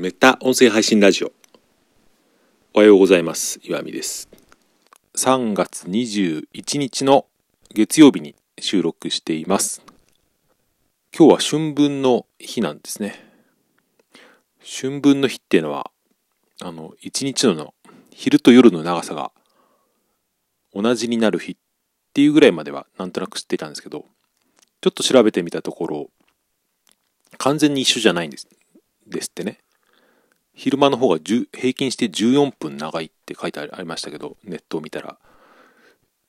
メタ音声配信ラジオ。おはようございます。岩見です。3月21日の月曜日に収録しています。今日は春分の日なんですね。春分の日っていうのはあの一日の昼と夜の長さが同じになる日っていうぐらいまではなんとなく知っていたんですけどちょっと調べてみたところ完全に一緒じゃないんですですってね。昼間の方が平均して14分長いって書いてありましたけど、ネットを見たら。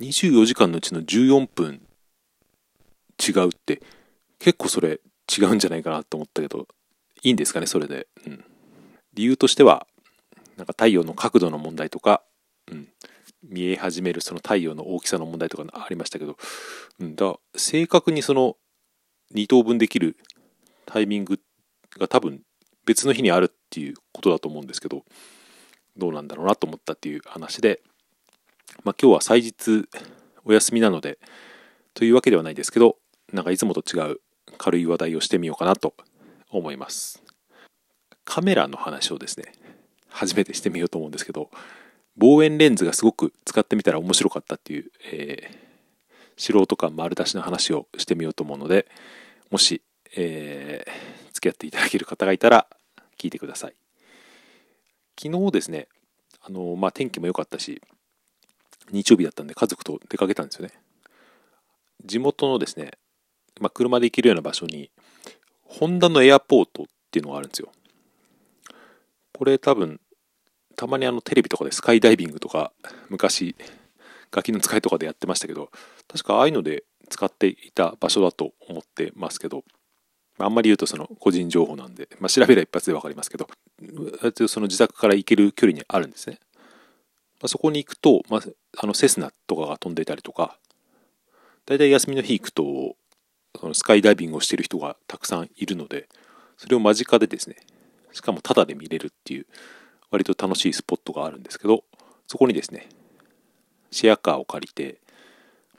24時間のうちの14分違うって、結構それ違うんじゃないかなと思ったけど、いいんですかね、それで。うん。理由としては、なんか太陽の角度の問題とか、うん、見え始めるその太陽の大きさの問題とかありましたけど、うん、だ正確にその2等分できるタイミングが多分別の日にあるってていうことだと思うんですけどどうなんだろうなと思ったっていう話で、まあ、今日は祭日お休みなのでというわけではないですけどなんかいつもと違う軽い話題をしてみようかなと思います。カメラの話をですね初めてしてみようと思うんですけど望遠レンズがすごく使ってみたら面白かったっていう、えー、素人感丸出しの話をしてみようと思うのでもし、えー、付き合っていただける方がいたら聞いてください。昨日ですね、あのまあ、天気も良かったし、日曜日だったんで家族と出かけたんですよね。地元のですね、まあ、車で行けるような場所に、ホンダのエアポートっていうのがあるんですよ。これ多分、たまにあのテレビとかでスカイダイビングとか、昔、ガキの使いとかでやってましたけど、確かああいうので使っていた場所だと思ってますけど、あんまり言うとその個人情報なんで、まあ、調べれば一発で分かりますけど、その自宅から行ける距離にあるんですね。まあ、そこに行くと、まあ、あのセスナとかが飛んでいたりとか、大体休みの日行くと、そのスカイダイビングをしてる人がたくさんいるので、それを間近でですね、しかもタダで見れるっていう、割と楽しいスポットがあるんですけど、そこにですね、シェアカーを借りて、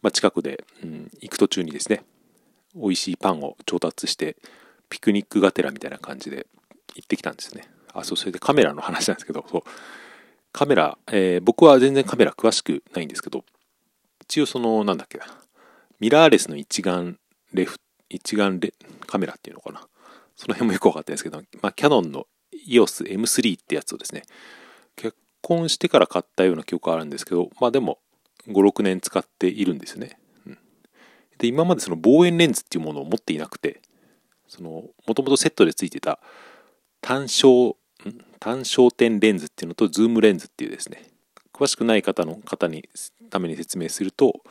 まあ、近くで、うん、行く途中にですね、美味しいパンを調達してピクニックがてらみたいな感じで行ってきたんですね。あそうそれでカメラの話なんですけどそう。カメラ、えー、僕は全然カメラ詳しくないんですけど一応そのなんだっけなミラーレスの一眼レフ一眼レカメラっていうのかな。その辺もよく分かってないですけど、まあ、キャノンの EOS M3 ってやつをですね結婚してから買ったような記憶があるんですけどまあでも5、6年使っているんですよね。で、今までその望遠レンズっていうものを持っていなくて、その、もともとセットで付いてた単焦、単焦点レンズっていうのとズームレンズっていうですね、詳しくない方の方にために説明すると、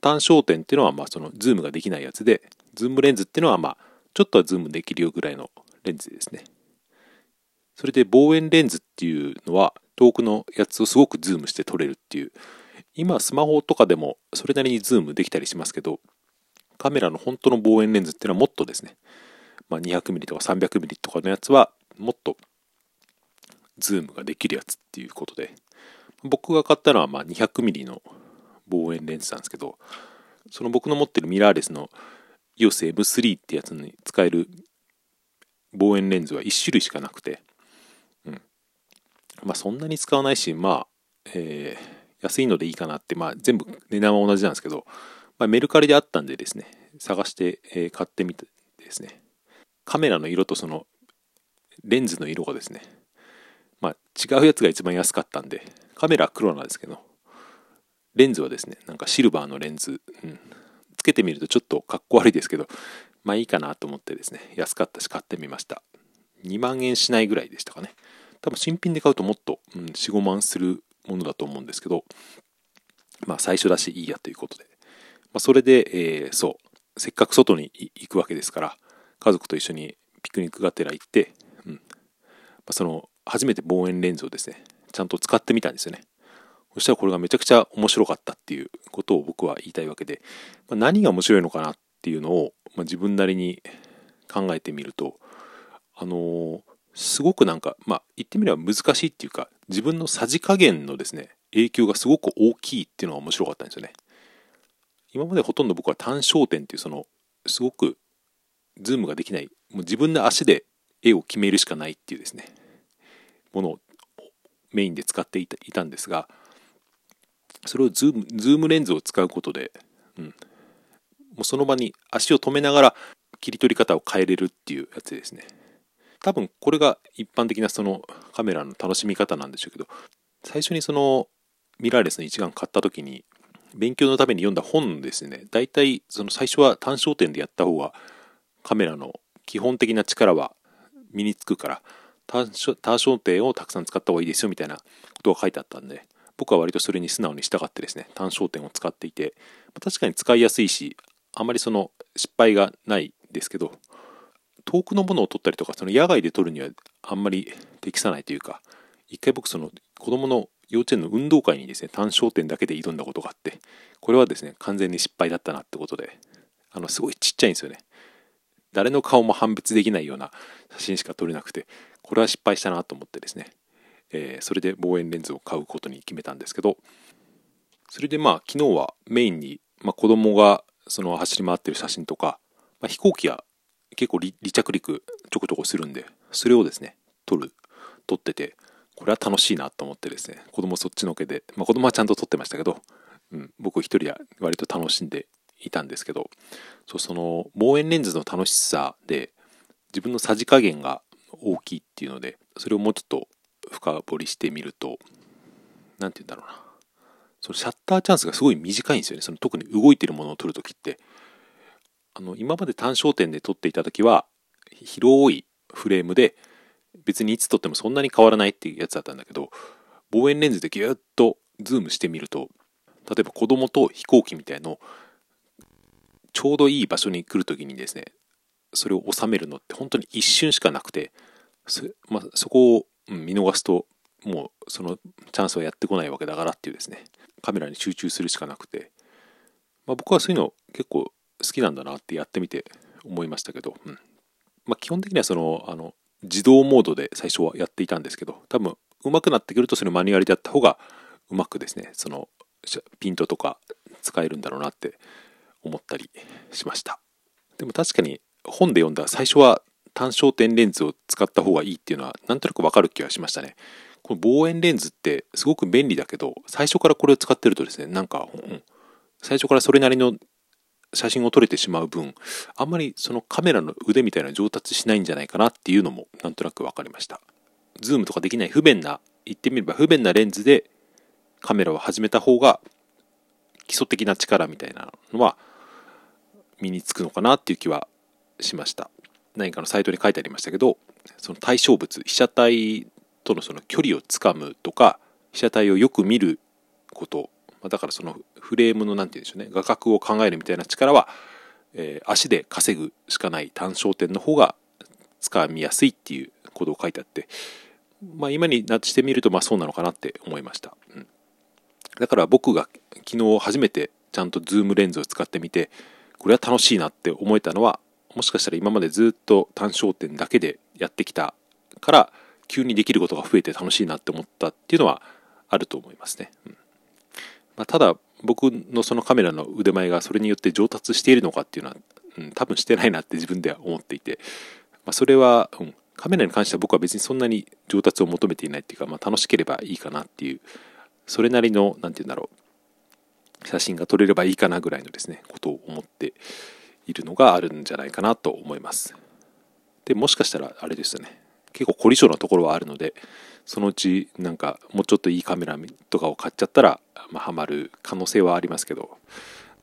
単焦点っていうのはまあそのズームができないやつで、ズームレンズっていうのはまあちょっとはズームできるよぐらいのレンズですね。それで望遠レンズっていうのは遠くのやつをすごくズームして撮れるっていう、今スマホとかでもそれなりにズームできたりしますけど、カメラの本当の望遠レンズっていうのはもっとですね、まあ、200mm とか 300mm とかのやつはもっとズームができるやつっていうことで。僕が買ったのはま 200mm の望遠レンズなんですけどその僕の持ってるミラーレスの EOS M3 ってやつに使える望遠レンズは1種類しかなくて、うん、まあそんなに使わないしまあ、えー、安いのでいいかなってまあ全部値段は同じなんですけど。まあ、メルカリであったんでですね、探して、えー、買ってみてですね、カメラの色とそのレンズの色がですね、まあ、違うやつが一番安かったんで、カメラは黒なんですけど、レンズはですね、なんかシルバーのレンズ、うん、つけてみるとちょっとかっこ悪いですけど、まあいいかなと思ってですね、安かったし買ってみました。2万円しないぐらいでしたかね。多分新品で買うともっと、うん、4、5万するものだと思うんですけど、まあ最初だしいいやということで、まあ、それで、えー、そう、せっかく外に行くわけですから、家族と一緒にピクニックがてら行って、うんまあ、その、初めて望遠レンズをですね、ちゃんと使ってみたんですよね。そしたらこれがめちゃくちゃ面白かったっていうことを僕は言いたいわけで、まあ、何が面白いのかなっていうのを、まあ、自分なりに考えてみると、あのー、すごくなんか、まあ、言ってみれば難しいっていうか、自分のさじ加減のですね、影響がすごく大きいっていうのが面白かったんですよね。今までほとんど僕は単焦点っていうそのすごくズームができない。もう自分の足で絵を決めるしかないっていうですね。ものをメインで使っていたんですがそれをズームズームレンズを使うことで、うん、もうその場に足を止めながら切り取り方を変えれるっていうやつですね。多分これが一般的なそのカメラの楽しみ方なんでしょうけど最初にそのミラーレスの一眼買った時に勉強のために読んだ本ですね。大体その最初は単焦点でやった方がカメラの基本的な力は身につくから単焦点をたくさん使った方がいいですよみたいなことが書いてあったんで僕は割とそれに素直に従ってですね単焦点を使っていて確かに使いやすいしあまりその失敗がないですけど遠くのものを撮ったりとかその野外で撮るにはあんまり適さないというか一回僕その子供の幼稚園の運動会にですね単焦点だけで挑んだことがあってこれはですね完全に失敗だったなってことであのすごいちっちゃいんですよね。誰の顔も判別できないような写真しか撮れなくてこれは失敗したなと思ってですね、えー、それで望遠レンズを買うことに決めたんですけどそれでまあ昨日はメインに、まあ、子供がその走り回ってる写真とか、まあ、飛行機は結構離着陸ちょこちょこするんでそれをですね撮る撮っててこれは楽しいなと思ってですね子供そっちのけで、まあ、子供はちゃんと撮ってましたけど、うん、僕一人は割と楽しんでいたんですけどそうその望遠レンズの楽しさで自分のさじ加減が大きいっていうのでそれをもうちょっと深掘りしてみると何て言うんだろうな。そのシャッターチャンスがすごい短いんですよね。その特に動いてるものを撮るときって。あの今まで単焦点で撮っていた時は広いフレームで別にいつ撮ってもそんなに変わらないっていうやつだったんだけど望遠レンズでギュッとズームしてみると例えば子供と飛行機みたいのちょうどいい場所に来る時にですねそれを収めるのって本当に一瞬しかなくてそ,、まあ、そこを見逃すともうそのチャンスはやってこないわけだからっていうですねカメラに集中するしかなくて、まあ、僕はそういうの結構好きなんだなってやってみて思いましたけど、うん。まあ、基本的にはそのあの自動モードで最初はやっていたんですけど多分上手くなってくるとそれマニュアルでやった方がうまくですねそのピントとか使えるんだろうなって思ったりしました。でも確かに本で読んだ最初は単焦点レンズを使った方がいいっていうのはなんとなくわかる気がしましたね。この望遠レンズってすごく便利だけど最初からこれを使ってるとですねなんか、うん、最初からそれなりの写真を撮れてしまう分あんまりそのカメラの腕みたいな上達しないんじゃないかなっていうのもなんとなく分かりました。ズームとかできない不便な言ってみれば不便なレンズでカメラを始めた方が基礎的な力みたいなのは身につくのかなっていう気はしました。何かのサイトに書いてありましたけどその対象物被写体とのその距離をつかむとか被写体をよく見ることまだからそのフレームの何て言うんでしょうね画角を考えるみたいな力は、えー、足で稼ぐしかない単焦点の方が掴みやすいっていうことを書いてあって、まあ、今になってみるとまあそうなのかなって思いました、うん、だから僕が昨日初めてちゃんとズームレンズを使ってみてこれは楽しいなって思えたのはもしかしたら今までずっと単焦点だけでやってきたから急にできることが増えて楽しいなって思ったっていうのはあると思いますね。うん。まあ、ただ僕のそのカメラの腕前がそれによって上達しているのかっていうのは、うん、多分してないなって自分では思っていて、まあ、それは、うん、カメラに関しては僕は別にそんなに上達を求めていないっていうか、まあ、楽しければいいかなっていうそれなりの何て言うんだろう写真が撮れればいいかなぐらいのですねことを思っているのがあるんじゃないかなと思います。でもしかしたらあれですよね。結構凝り性のところはあるのでそのうちなんかもうちょっといいカメラとかを買っちゃったら、まあ、ハマる可能性はありますけど、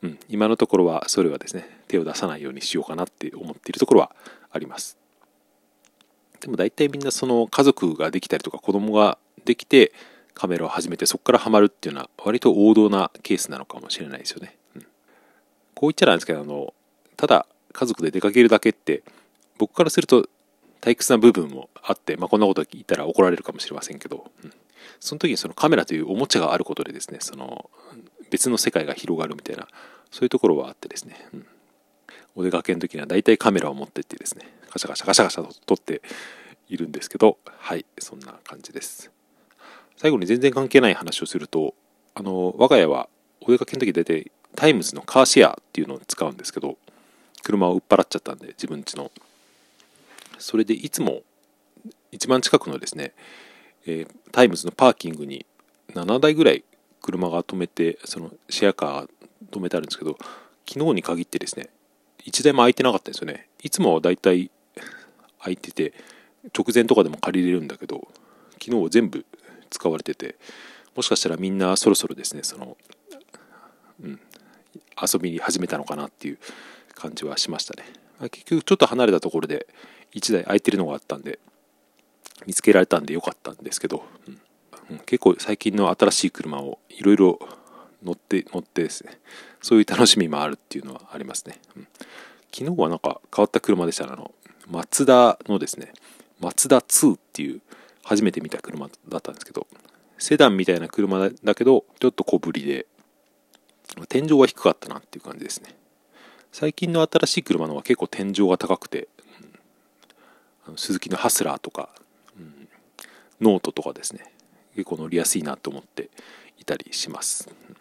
うん、今のところはそれはですね手を出さないようにしようかなって思っているところはあります。でも大体みんなその家族ができたりとか子供ができてカメラを始めてそこからハマるっていうのは割と王道なケースなのかもしれないですよね、うん、こう言っちゃなんですけどあのただ家族で出かけるだけって僕からすると退屈な部分もあって、まあ、こんなこと言ったら怒られるかもしれませんけど、うん、その時にそのカメラというおもちゃがあることでですねその別の世界が広がるみたいなそういうところはあってですね、うん、お出かけの時には大体カメラを持ってってですねガシャガシャガシャガシャと撮っているんですけどはいそんな感じです。最後に全然関係ない話をするとあの我が家はお出かけの時大体タイムズのカーシェアっていうのを使うんですけど車を売っ払っちゃったんで自分家の。それでいつも一番近くのですねえー、タイムズのパーキングに7台ぐらい車が止めてそのシェアカー止めてあるんですけど昨日に限ってですね1台も空いてなかったんですよね。いつもはだいたい空いてて直前とかでも借りれるんだけど昨日全部使われててもしかしたらみんなそろそろですねその、うん、遊びに始めたのかなっていう感じはしましたね。結局ちょっと離れたところで1台空いてるのがあったんで見つけられたんでよかったんですけど、うん、結構最近の新しい車をいろいろ乗って乗ってですねそういう楽しみもあるっていうのはありますね、うん、昨日はなんか変わった車でしたあのマツダのですねマツダ2っていう初めて見た車だったんですけどセダンみたいな車だけどちょっと小ぶりで天井は低かったなっていう感じですね。最近の新しい車のは結構天井が高くて、うん、スズキのハスラーとか、うん、ノートとかですね。結構乗りやすいなと思っていたりします、うん、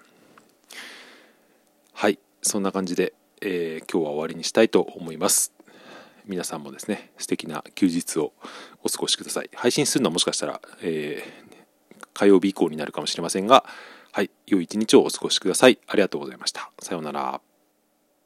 はいそんな感じで、えー、今日は終わりにしたいと思います。皆さんもですね素敵な休日をお過ごしください。配信するのはもしかしたら、えー、火曜日以降になるかもしれませんがはい良い一日をお過ごしください。ありがとうございました。さようなら。